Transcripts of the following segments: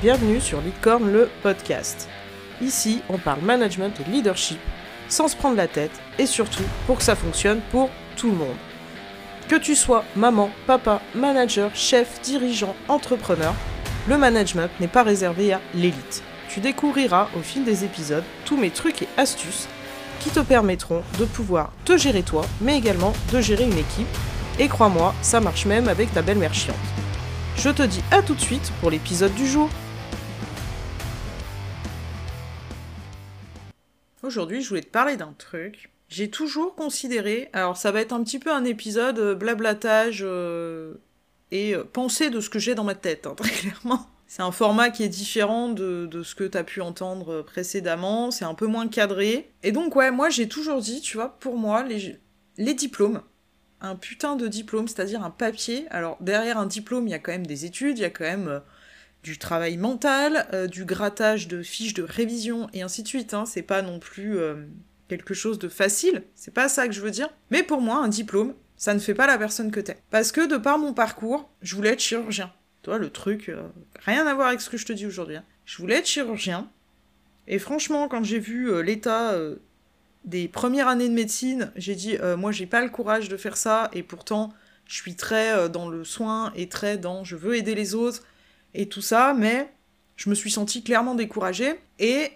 bienvenue sur Licorne le podcast. Ici, on parle management et leadership sans se prendre la tête et surtout pour que ça fonctionne pour tout le monde. Que tu sois maman, papa, manager, chef, dirigeant, entrepreneur, le management n'est pas réservé à l'élite. Tu découvriras au fil des épisodes tous mes trucs et astuces qui te permettront de pouvoir te gérer toi, mais également de gérer une équipe. Et crois-moi, ça marche même avec ta belle-mère chiante. Je te dis à tout de suite pour l'épisode du jour. Aujourd'hui, je voulais te parler d'un truc. J'ai toujours considéré, alors ça va être un petit peu un épisode euh, blablatage euh, et euh, pensée de ce que j'ai dans ma tête, hein, très clairement. C'est un format qui est différent de, ce que t'as pu entendre précédemment, c'est un peu moins cadré. Et donc ouais, moi j'ai toujours dit, tu vois, pour moi, les, les diplômes, un putain de diplôme, c'est-à-dire un papier. Alors derrière un diplôme, il y a quand même des études, il y a quand même du travail mental, euh, du grattage de fiches de révision et ainsi de suite. Hein. C'est pas non plus euh, quelque chose de facile, c'est pas ça que je veux dire. Mais pour moi, un diplôme, ça ne fait pas la personne que t'es. Parce que de par mon parcours, je voulais être chirurgien. Toi, le truc, euh, rien à voir avec ce que je te dis aujourd'hui. Hein. Je voulais être chirurgien. Et franchement, quand j'ai vu l'état des premières années de médecine, j'ai dit, moi, j'ai pas le courage de faire ça. Et pourtant, je suis très dans le soin et très dans je veux aider les autres et tout ça, mais je me suis sentie clairement découragée et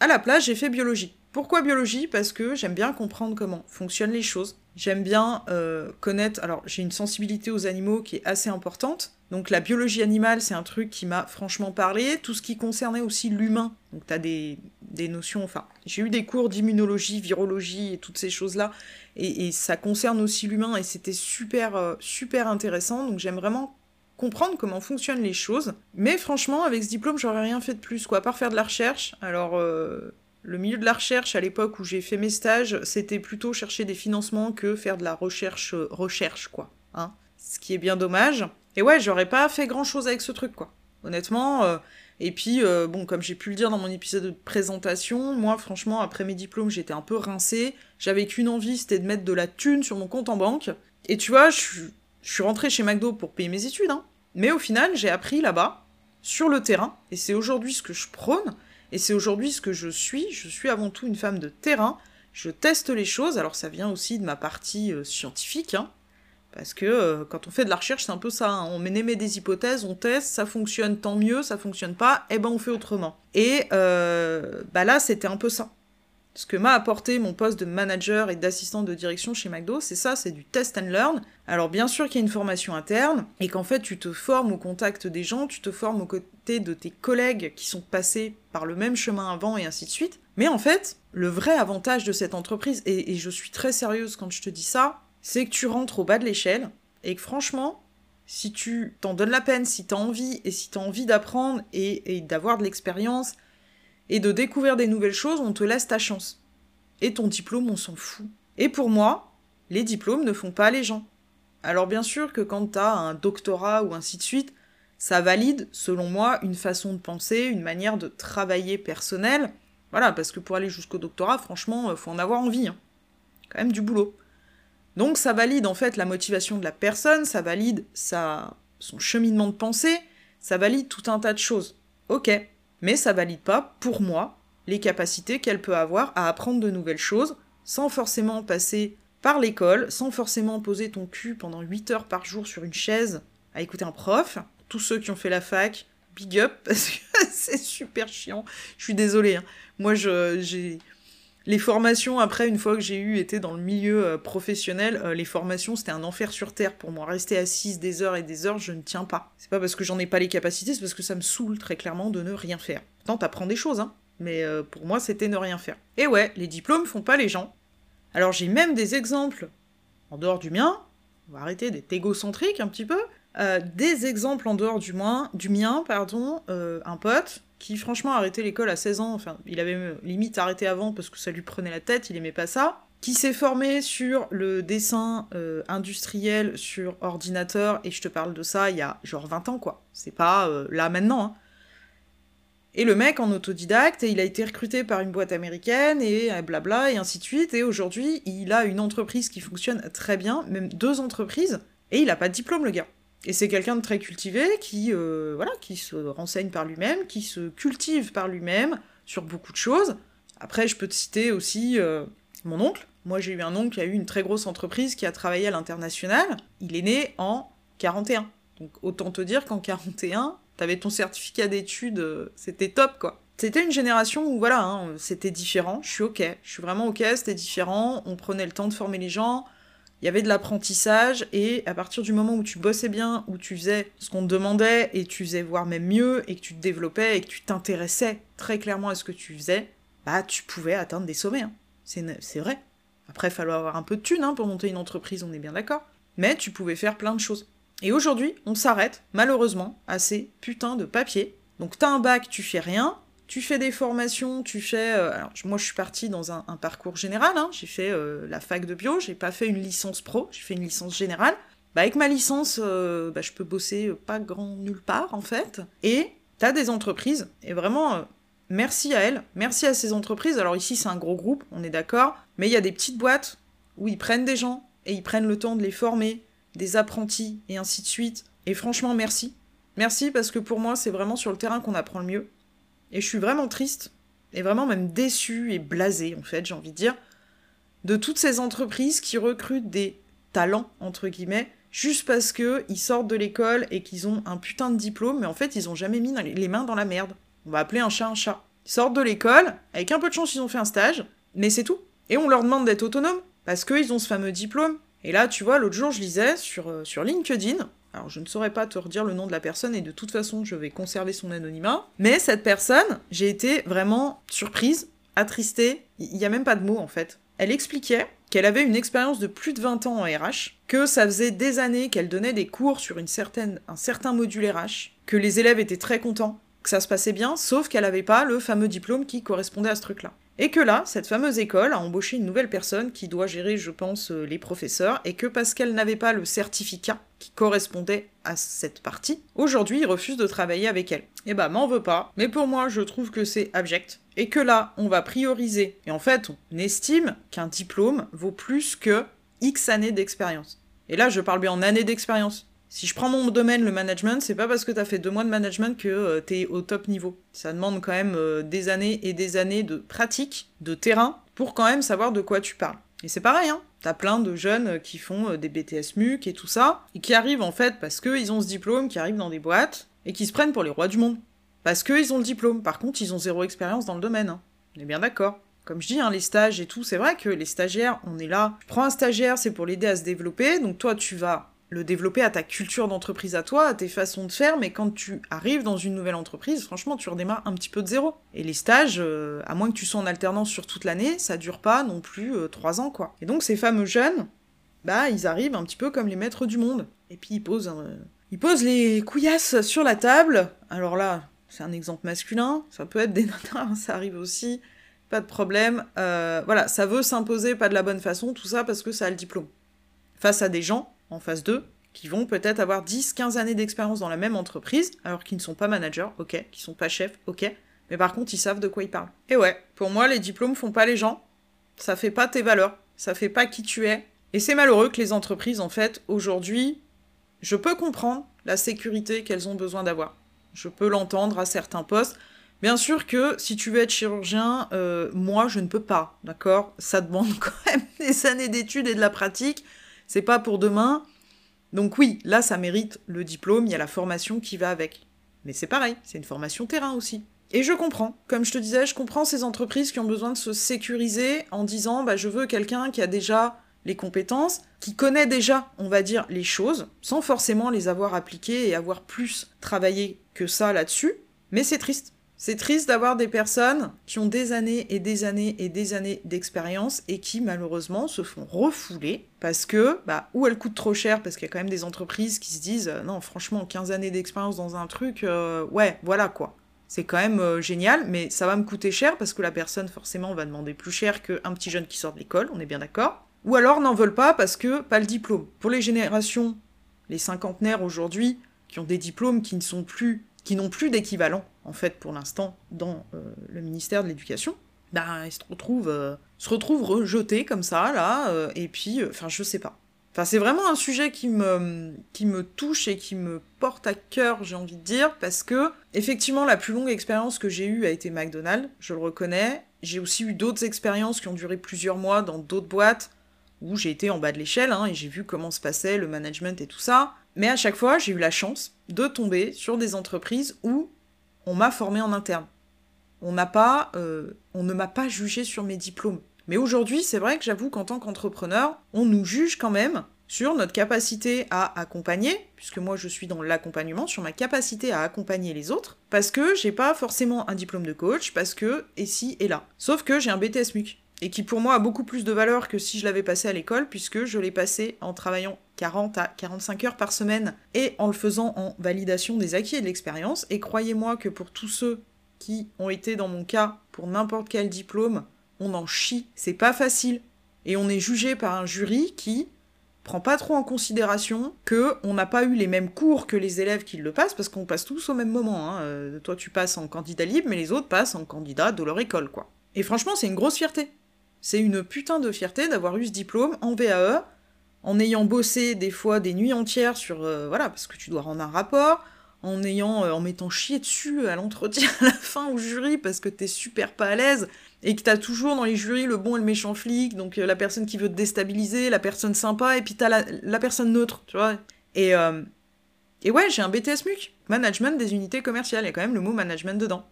à la place j'ai fait biologie. Pourquoi biologie? Parce que j'aime bien comprendre comment fonctionnent les choses. J'aime bien euh, connaître. Alors, j'ai une sensibilité aux animaux qui est assez importante. Donc, la biologie animale, c'est un truc qui m'a franchement parlé. Tout ce qui concernait aussi l'humain. Donc, t'as des, des notions. Enfin, j'ai eu des cours d'immunologie, virologie et toutes ces choses-là. Et, ça concerne aussi l'humain et c'était super, euh, super intéressant. Donc, j'aime vraiment comprendre comment fonctionnent les choses. Mais franchement, avec ce diplôme, j'aurais rien fait de plus, quoi, à part faire de la recherche. Alors, euh, le milieu de la recherche, à l'époque où j'ai fait mes stages, c'était plutôt chercher des financements que faire de la recherche, euh, recherche, quoi. Hein ce qui est bien dommage. Et ouais, j'aurais pas fait grand chose avec ce truc, quoi. Honnêtement. Euh, et puis, bon, comme j'ai pu le dire dans mon épisode de présentation, moi, franchement, après mes diplômes, j'étais un peu rincée. J'avais qu'une envie, c'était de mettre de la thune sur mon compte en banque. Et tu vois, je je suis rentrée chez McDo pour payer mes études, hein. Mais au final, j'ai appris là-bas, sur le terrain, et c'est aujourd'hui ce que je prône, et c'est aujourd'hui ce que je suis. Je suis avant tout une femme de terrain. Je teste les choses, alors ça vient aussi de ma partie euh, scientifique, hein, parce que euh, quand on fait de la recherche, c'est un peu ça. Hein. On émet des hypothèses, on teste, ça fonctionne, tant mieux, ça fonctionne pas, et eh ben on fait autrement. Et euh, bah là, c'était un peu ça. Ce que m'a apporté mon poste de manager et d'assistant de direction chez McDo, c'est ça, c'est du test and learn. Alors bien sûr qu'il y a une formation interne, et qu'en fait tu te formes au contact des gens, tu te formes aux côtés de tes collègues qui sont passés par le même chemin avant, et ainsi de suite. Mais en fait, le vrai avantage de cette entreprise, et, je suis très sérieuse quand je te dis ça, c'est que tu rentres au bas de l'échelle, et que franchement, si tu t'en donnes la peine, si t'as envie, et si t'as envie d'apprendre et d'avoir de l'expérience, et de découvrir des nouvelles choses, on te laisse ta chance. Et ton diplôme, on s'en fout. Et pour moi, les diplômes ne font pas les gens. Alors bien sûr que quand t'as un doctorat ou ainsi de suite, ça valide, selon moi, une façon de penser, une manière de travailler personnelle. Voilà, parce que pour aller jusqu'au doctorat, franchement, euh, faut en avoir envie. Hein. Quand même du boulot. Donc ça valide en fait la motivation de la personne, ça valide sa... son cheminement de pensée, ça valide tout un tas de choses. Ok mais ça valide pas, pour moi, les capacités qu'elle peut avoir à apprendre de nouvelles choses, sans forcément passer par l'école, sans forcément poser ton cul pendant 8 heures par jour sur une chaise à écouter un prof. Tous ceux qui ont fait la fac, big up, parce que c'est super chiant. Je suis désolée. Hein. Moi, j'ai les formations, après, une fois que j'ai eu été dans le milieu euh, professionnel, euh, les formations, c'était un enfer sur terre pour moi. Rester assise des heures et des heures, je ne tiens pas. C'est pas parce que j'en ai pas les capacités, c'est parce que ça me saoule très clairement de ne rien faire. Pourtant, t'apprends des choses, hein. Mais euh, pour moi, c'était ne rien faire. Et ouais, les diplômes font pas les gens. Alors j'ai même des exemples, en dehors du mien, on va arrêter d'être égocentrique un petit peu, des exemples en dehors du, mien, pardon, un pote qui franchement a arrêté l'école à 16 ans, enfin il avait limite arrêté avant parce que ça lui prenait la tête, il aimait pas ça, qui s'est formé sur le dessin euh, industriel sur ordinateur, et je te parle de ça il y a genre 20 ans quoi, c'est pas euh, là maintenant. Hein. Et le mec en autodidacte, et il a été recruté par une boîte américaine, et euh, blabla, et ainsi de suite, et aujourd'hui il a une entreprise qui fonctionne très bien, même deux entreprises, et il a pas de diplôme le gars. Et c'est quelqu'un de très cultivé qui, euh, voilà, qui se renseigne par lui-même, qui se cultive par lui-même sur beaucoup de choses. Après, je peux te citer aussi euh, mon oncle. Moi, j'ai eu un oncle qui a eu une très grosse entreprise qui a travaillé à l'international. Il est né en 41. Donc autant te dire qu'en 41, t'avais ton certificat d'études, euh, c'était top quoi. C'était une génération où voilà, hein, c'était différent, je suis ok, je suis vraiment ok, c'était différent, on prenait le temps de former les gens, il y avait de l'apprentissage, et à partir du moment où tu bossais bien, où tu faisais ce qu'on te demandait, et tu faisais voire même mieux, et que tu te développais, et que tu t'intéressais très clairement à ce que tu faisais, bah tu pouvais atteindre des sommets. Hein. C'est vrai. Après, il fallait avoir un peu de thunes hein, pour monter une entreprise, on est bien d'accord. Mais tu pouvais faire plein de choses. Et aujourd'hui, on s'arrête, malheureusement, à ces putains de papiers. Donc t'as un bac, tu fais rien, tu fais des formations, tu fais... Euh, alors moi je suis partie dans un, parcours général, hein. j'ai fait euh, la fac de bio, j'ai pas fait une licence pro, j'ai fait une licence générale. Bah avec ma licence, euh, bah, je peux bosser pas grand nulle part en fait. Et t'as des entreprises, et vraiment merci à elles, merci à ces entreprises. Alors ici c'est un gros groupe, on est d'accord, mais il y a des petites boîtes où ils prennent des gens et ils prennent le temps de les former, des apprentis et ainsi de suite. Et franchement, merci. Merci parce que pour moi, c'est vraiment sur le terrain qu'on apprend le mieux. Et je suis vraiment triste, et vraiment même déçue et blasée, en fait, j'ai envie de dire, de toutes ces entreprises qui recrutent des talents, entre guillemets, juste parce qu'ils sortent de l'école et qu'ils ont un putain de diplôme, mais en fait, ils ont jamais mis les mains dans la merde. On va appeler un chat un chat. Ils sortent de l'école, avec un peu de chance, ils ont fait un stage, mais c'est tout. Et on leur demande d'être autonomes, parce qu'ils ont ce fameux diplôme. Et là, tu vois, l'autre jour, je lisais sur, euh, sur LinkedIn, alors je ne saurais pas te redire le nom de la personne et de toute façon je vais conserver son anonymat, mais cette personne, j'ai été vraiment surprise, attristée, il n'y a même pas de mots en fait. Elle expliquait qu'elle avait une expérience de plus de 20 ans en RH, que ça faisait des années qu'elle donnait des cours sur une certaine, un certain module RH, que les élèves étaient très contents, que ça se passait bien, sauf qu'elle n'avait pas le fameux diplôme qui correspondait à ce truc-là. Et que là, cette fameuse école a embauché une nouvelle personne qui doit gérer, je pense, euh, les professeurs, et que parce qu'elle n'avait pas le certificat qui correspondait à cette partie, aujourd'hui, il refuse de travailler avec elle. Eh bah, m'en veux pas, mais pour moi, je trouve que c'est abject, et que là, on va prioriser, et en fait, on estime qu'un diplôme vaut plus que X années d'expérience. Et là, je parle bien en années d'expérience. Si je prends mon domaine, le management, c'est pas parce que t'as fait deux mois de management que euh, t'es au top niveau. Ça demande quand même euh, des années et des années de pratique, de terrain, pour quand même savoir de quoi tu parles. Et c'est pareil, hein. T'as plein de jeunes euh, qui font des BTS MUC et tout ça, et qui arrivent en fait parce qu'ils ont ce diplôme, qui arrivent dans des boîtes, et qui se prennent pour les rois du monde. Parce qu'ils ont le diplôme. Par contre, ils ont zéro expérience dans le domaine. Hein. On est bien d'accord. Comme je dis, hein, les stages et tout, c'est vrai que les stagiaires, on est là. Je prends un stagiaire, c'est pour l'aider à se développer, donc toi tu vas le développer à ta culture d'entreprise à toi, à tes façons de faire, mais quand tu arrives dans une nouvelle entreprise, franchement, tu redémarres un petit peu de zéro. Et les stages, euh, à moins que tu sois en alternance sur toute l'année, ça dure pas non plus euh, trois ans, quoi. Et donc, ces fameux jeunes, bah, ils arrivent un petit peu comme les maîtres du monde. Et puis, ils posent, ils posent les couillasses sur la table. Alors là, c'est un exemple masculin, ça peut être des nanas, ça arrive aussi, pas de problème. Euh, voilà, ça veut s'imposer pas de la bonne façon, tout ça parce que ça a le diplôme. Face à des gens en phase 2 qui vont peut-être avoir 10-15 années d'expérience dans la même entreprise, alors qu'ils ne sont pas managers, ok, qui sont pas chefs, ok, mais par contre ils savent de quoi ils parlent. Et ouais, pour moi les diplômes font pas les gens, ça fait pas tes valeurs, ça fait pas qui tu es, et c'est malheureux que les entreprises en fait aujourd'hui, je peux comprendre la sécurité qu'elles ont besoin d'avoir. Je peux l'entendre à certains postes. Bien sûr que si tu veux être chirurgien, euh, moi je ne peux pas, d'accord? Ça demande quand même des années d'études et de la pratique c'est pas pour demain. Donc oui, là ça mérite le diplôme, il y a la formation qui va avec. Mais c'est pareil, c'est une formation terrain aussi. Et je comprends, comme je te disais, je comprends ces entreprises qui ont besoin de se sécuriser en disant bah je veux quelqu'un qui a déjà les compétences, qui connaît déjà, on va dire, les choses, sans forcément les avoir appliquées et avoir plus travaillé que ça là-dessus. Mais c'est triste. C'est triste d'avoir des personnes qui ont des années et des années et des années d'expérience et qui malheureusement se font refouler parce que, bah, ou elles coûtent trop cher parce qu'il y a quand même des entreprises qui se disent euh, non, franchement, 15 années d'expérience dans un truc, euh, ouais, voilà quoi. C'est quand même euh, génial, mais ça va me coûter cher parce que la personne forcément va demander plus cher qu'un petit jeune qui sort de l'école, on est bien d'accord. Ou alors n'en veulent pas parce que pas le diplôme. Pour les générations, les cinquantenaires aujourd'hui, qui ont des diplômes qui ne sont plus qui n'ont plus d'équivalent, en fait, pour l'instant, dans euh, le ministère de l'Éducation, ben, ils se retrouvent, euh, se retrouvent rejetés comme ça, là, euh, et puis, enfin, je sais pas. Enfin, c'est vraiment un sujet qui me, qui me touche et qui me porte à cœur, j'ai envie de dire, parce que, effectivement, la plus longue expérience que j'ai eue a été McDonald's, je le reconnais. J'ai aussi eu d'autres expériences qui ont duré plusieurs mois dans d'autres boîtes, où j'ai été en bas de l'échelle, hein, et j'ai vu comment se passait le management et tout ça. Mais à chaque fois, j'ai eu la chance de tomber sur des entreprises où on m'a formé en interne. On pas, euh, on ne m'a pas jugé sur mes diplômes. Mais aujourd'hui, c'est vrai que j'avoue qu'en tant qu'entrepreneur, on nous juge quand même sur notre capacité à accompagner, puisque moi je suis dans l'accompagnement, sur ma capacité à accompagner les autres, parce que j'ai pas forcément un diplôme de coach, parce que et si et là. Sauf que j'ai un BTS MUC, et qui pour moi a beaucoup plus de valeur que si je l'avais passé à l'école, puisque je l'ai passé en travaillant 40 à 45 heures par semaine et en le faisant en validation des acquis et de l'expérience. Et croyez-moi que pour tous ceux qui ont été dans mon cas pour n'importe quel diplôme, on en chie, c'est pas facile. Et on est jugé par un jury qui prend pas trop en considération que on n'a pas eu les mêmes cours que les élèves qui le passent, parce qu'on passe tous au même moment. Hein. Euh, toi, tu passes en candidat libre, mais les autres passent en candidat de leur école, quoi. Et franchement, c'est une grosse fierté. C'est une putain de fierté d'avoir eu ce diplôme en VAE, en ayant bossé des fois des nuits entières sur... Euh, voilà, parce que tu dois rendre un rapport, en ayant... Euh, en mettant chier dessus à l'entretien à la fin au jury parce que t'es super pas à l'aise, et que t'as toujours dans les jurys le bon et le méchant flic, donc euh, la personne qui veut te déstabiliser, la personne sympa, et puis t'as la, la personne neutre, tu vois. Et, euh, et ouais, j'ai un BTS MUC, management des unités commerciales, il y a quand même le mot management dedans.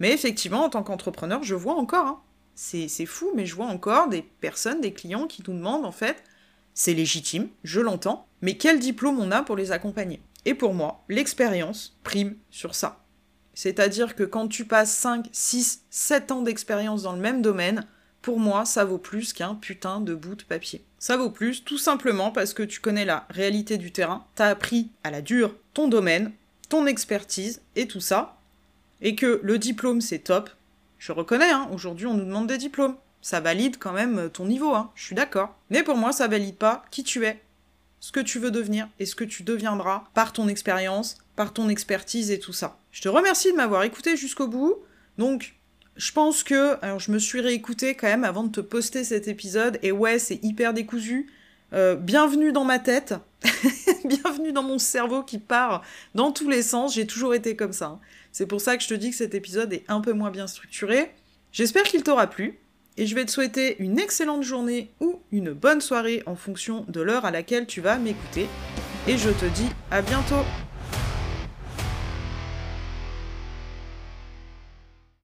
Mais effectivement, en tant qu'entrepreneur, je vois encore, hein, c'est fou, mais je vois encore des personnes, des clients qui nous demandent en fait, c'est légitime, je l'entends, mais quel diplôme on a pour les accompagner? Et pour moi, l'expérience prime sur ça. C'est-à-dire que quand tu passes 5, 6, 7 ans d'expérience dans le même domaine, pour moi, ça vaut plus qu'un putain de bout de papier. Ça vaut plus tout simplement parce que tu connais la réalité du terrain, t'as appris à la dure ton domaine, ton expertise et tout ça, et que le diplôme c'est top. Je reconnais, hein, aujourd'hui on nous demande des diplômes. Ça valide quand même ton niveau, hein, je suis d'accord. Mais pour moi, ça valide pas qui tu es, ce que tu veux devenir et ce que tu deviendras par ton expérience, par ton expertise et tout ça. Je te remercie de m'avoir écouté jusqu'au bout. Donc, je pense que. Alors, je me suis réécouté quand même avant de te poster cet épisode. Et ouais, c'est hyper décousu. Euh, bienvenue dans ma tête. bienvenue dans mon cerveau qui part dans tous les sens. J'ai toujours été comme ça. Hein. C'est pour ça que je te dis que cet épisode est un peu moins bien structuré. J'espère qu'il t'aura plu. Et je vais te souhaiter une excellente journée ou une bonne soirée en fonction de l'heure à laquelle tu vas m'écouter. Et je te dis à bientôt